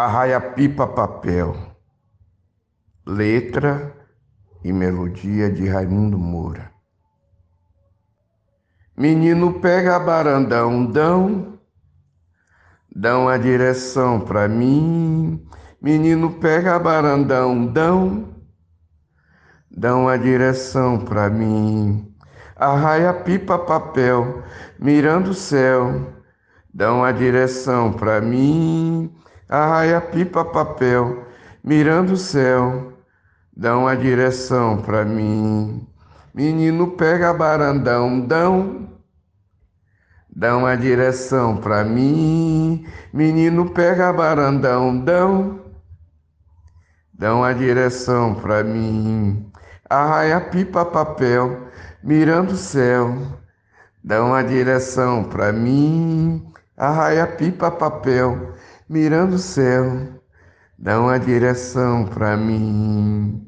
Arraia Pipa Papel. Letra e melodia de Raimundo Moura. Menino pega barandão, dão, dão a direção pra mim. Menino pega barandão, dão, dão a direção pra mim. Arraia pipa papel, mirando o céu, dão a direção pra mim arraia pipa papel, mirando o céu, dão a direção pra mim. Menino pega barandão, dão, dão a direção pra mim. Menino pega barandão, dão, dão a direção pra mim. Arraia pipa papel, mirando o céu, dão a direção pra mim. Arraia pipa papel, mirando o céu, dá uma direção para mim.